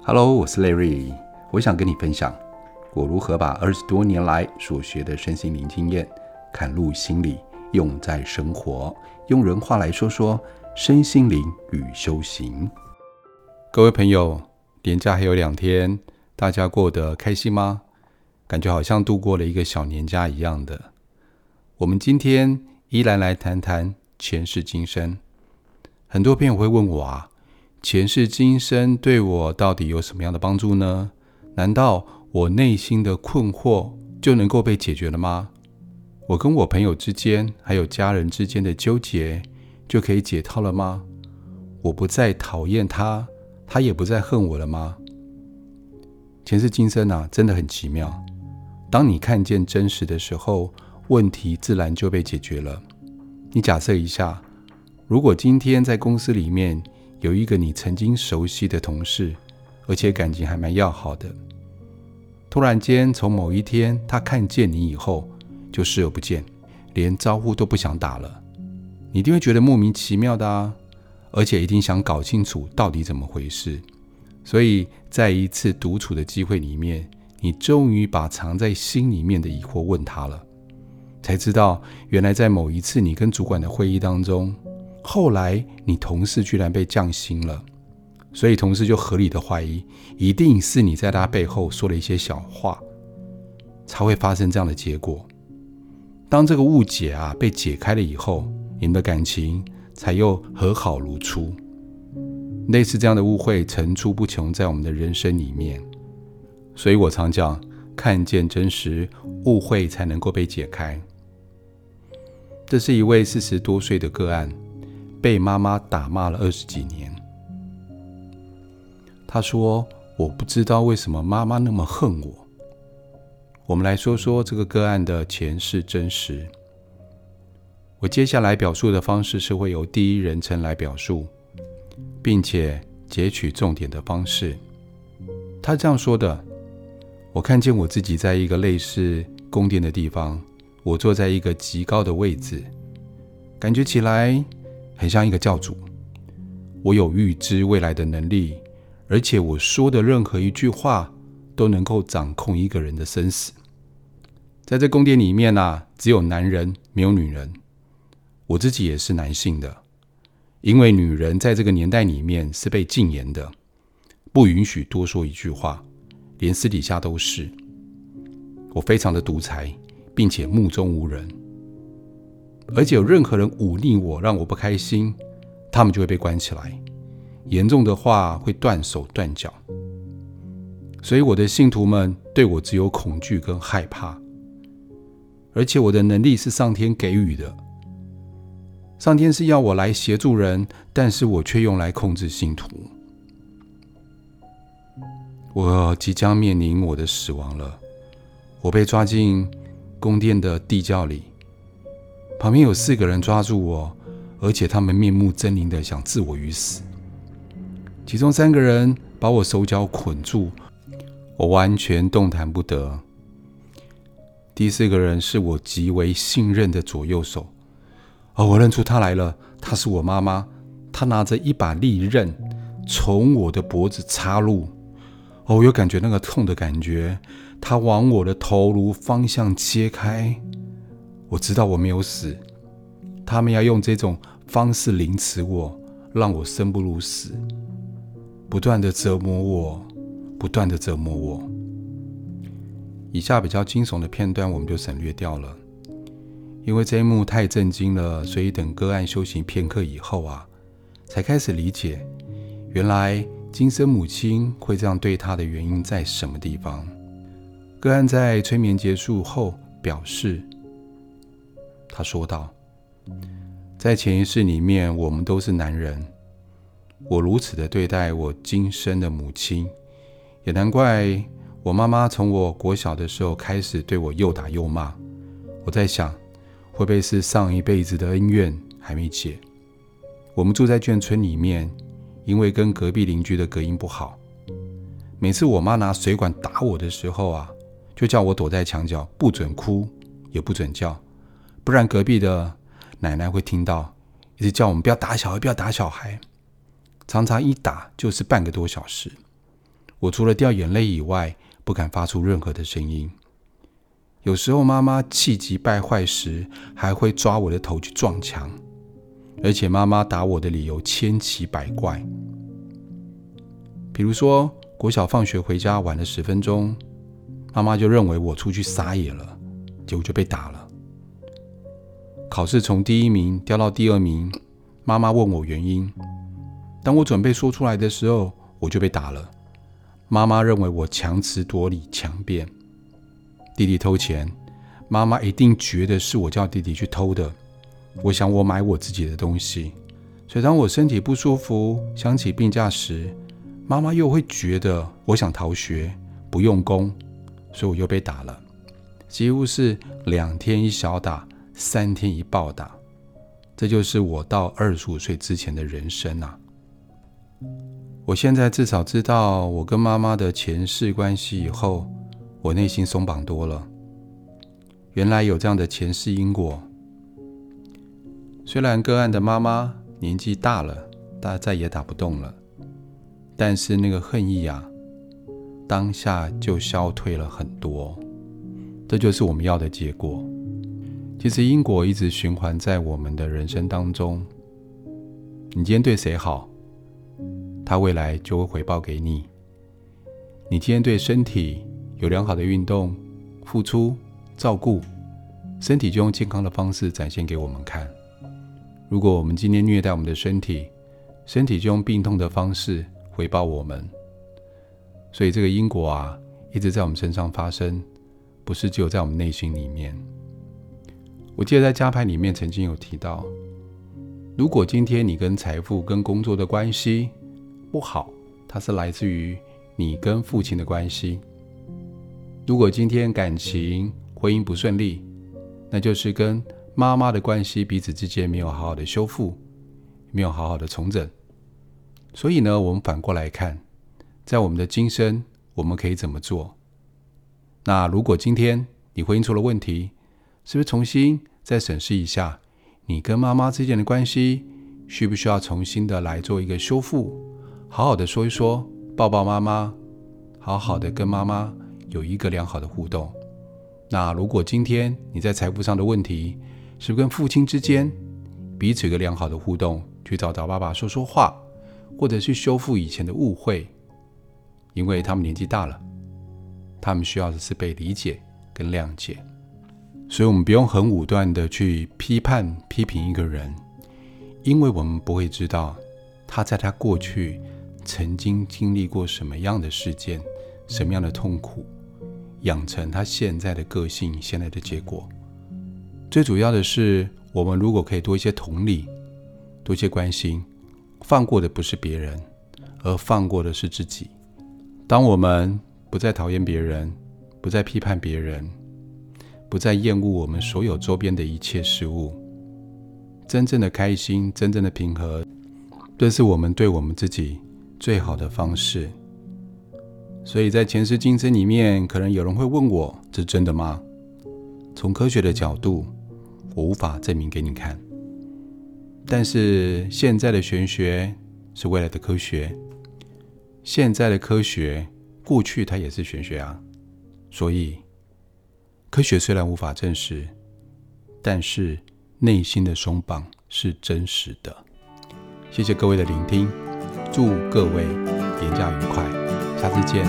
Hello，我是 Larry，我想跟你分享我如何把二十多年来所学的身心灵经验嵌入心里，用在生活。用人话来说说身心灵与修行。各位朋友，年假还有两天，大家过得开心吗？感觉好像度过了一个小年假一样的。我们今天依然来谈谈前世今生。很多朋友会问我啊。前世今生对我到底有什么样的帮助呢？难道我内心的困惑就能够被解决了吗？我跟我朋友之间，还有家人之间的纠结就可以解套了吗？我不再讨厌他，他也不再恨我了吗？前世今生啊，真的很奇妙。当你看见真实的时候，问题自然就被解决了。你假设一下，如果今天在公司里面，有一个你曾经熟悉的同事，而且感情还蛮要好的。突然间，从某一天他看见你以后，就视而不见，连招呼都不想打了。你一定会觉得莫名其妙的啊，而且一定想搞清楚到底怎么回事。所以在一次独处的机会里面，你终于把藏在心里面的疑惑问他了，才知道原来在某一次你跟主管的会议当中。后来，你同事居然被降薪了，所以同事就合理的怀疑，一定是你在他背后说了一些小话，才会发生这样的结果。当这个误解啊被解开了以后，你们的感情才又和好如初。类似这样的误会层出不穷在我们的人生里面，所以我常讲，看见真实，误会才能够被解开。这是一位四十多岁的个案。被妈妈打骂了二十几年，他说：“我不知道为什么妈妈那么恨我。”我们来说说这个个案的前世真实。我接下来表述的方式是会由第一人称来表述，并且截取重点的方式。他这样说的：“我看见我自己在一个类似宫殿的地方，我坐在一个极高的位置，感觉起来。”很像一个教主，我有预知未来的能力，而且我说的任何一句话都能够掌控一个人的生死。在这宫殿里面啊，只有男人，没有女人。我自己也是男性的，因为女人在这个年代里面是被禁言的，不允许多说一句话，连私底下都是。我非常的独裁，并且目中无人。而且有任何人忤逆我，让我不开心，他们就会被关起来，严重的话会断手断脚。所以我的信徒们对我只有恐惧跟害怕。而且我的能力是上天给予的，上天是要我来协助人，但是我却用来控制信徒。我即将面临我的死亡了，我被抓进宫殿的地窖里。旁边有四个人抓住我，而且他们面目狰狞的想置我于死。其中三个人把我手脚捆住，我完全动弹不得。第四个人是我极为信任的左右手，哦，我认出他来了，他是我妈妈。他拿着一把利刃，从我的脖子插入。哦，我有感觉那个痛的感觉，他往我的头颅方向切开。我知道我没有死，他们要用这种方式凌迟我，让我生不如死，不断的折磨我，不断的折磨我。以下比较惊悚的片段我们就省略掉了，因为这一幕太震惊了，所以等个案修行片刻以后啊，才开始理解，原来今生母亲会这样对他的原因在什么地方。个案在催眠结束后表示。他说道：“在前一世里面，我们都是男人。我如此的对待我今生的母亲，也难怪我妈妈从我国小的时候开始对我又打又骂。我在想，会不会是上一辈子的恩怨还没解？我们住在眷村里面，因为跟隔壁邻居的隔音不好，每次我妈拿水管打我的时候啊，就叫我躲在墙角，不准哭，也不准叫。”不然隔壁的奶奶会听到，一直叫我们不要打小孩，不要打小孩。常常一打就是半个多小时。我除了掉眼泪以外，不敢发出任何的声音。有时候妈妈气急败坏时，还会抓我的头去撞墙，而且妈妈打我的理由千奇百怪。比如说，国小放学回家晚了十分钟，妈妈就认为我出去撒野了，结果就被打了。考试从第一名掉到第二名，妈妈问我原因，当我准备说出来的时候，我就被打了。妈妈认为我强词夺理、强辩。弟弟偷钱，妈妈一定觉得是我叫弟弟去偷的。我想我买我自己的东西，所以当我身体不舒服、想起病假时，妈妈又会觉得我想逃学、不用功，所以我又被打了。几乎是两天一小打，三天一暴打。这就是我到二十五岁之前的人生啊！我现在至少知道我跟妈妈的前世关系以后，我内心松绑多了。原来有这样的前世因果。虽然个案的妈妈年纪大了，但再也打不动了，但是那个恨意啊，当下就消退了很多。这就是我们要的结果。其实因果一直循环在我们的人生当中。你今天对谁好？他未来就会回报给你。你今天对身体有良好的运动、付出、照顾，身体就用健康的方式展现给我们看。如果我们今天虐待我们的身体，身体就用病痛的方式回报我们。所以这个因果啊，一直在我们身上发生，不是只有在我们内心里面。我记得在家牌里面曾经有提到，如果今天你跟财富、跟工作的关系，不好，它是来自于你跟父亲的关系。如果今天感情、婚姻不顺利，那就是跟妈妈的关系彼此之间没有好好的修复，没有好好的重整。所以呢，我们反过来看，在我们的今生，我们可以怎么做？那如果今天你婚姻出了问题，是不是重新再审视一下你跟妈妈之间的关系，需不需要重新的来做一个修复？好好的说一说，抱抱妈妈，好好的跟妈妈有一个良好的互动。那如果今天你在财富上的问题，是跟父亲之间彼此有个良好的互动，去找找爸爸说说话，或者去修复以前的误会？因为他们年纪大了，他们需要的是被理解跟谅解，所以我们不用很武断的去批判批评一个人，因为我们不会知道他在他过去。曾经经历过什么样的事件，什么样的痛苦，养成他现在的个性，现在的结果。最主要的是，我们如果可以多一些同理，多一些关心，放过的不是别人，而放过的是自己。当我们不再讨厌别人，不再批判别人，不再厌恶我们所有周边的一切事物，真正的开心，真正的平和，这是我们对我们自己。最好的方式，所以在前世今生里面，可能有人会问我：“这真的吗？”从科学的角度，我无法证明给你看。但是现在的玄学是未来的科学，现在的科学过去它也是玄学啊。所以，科学虽然无法证实，但是内心的松绑是真实的。谢谢各位的聆听。祝各位连假愉快，下次见，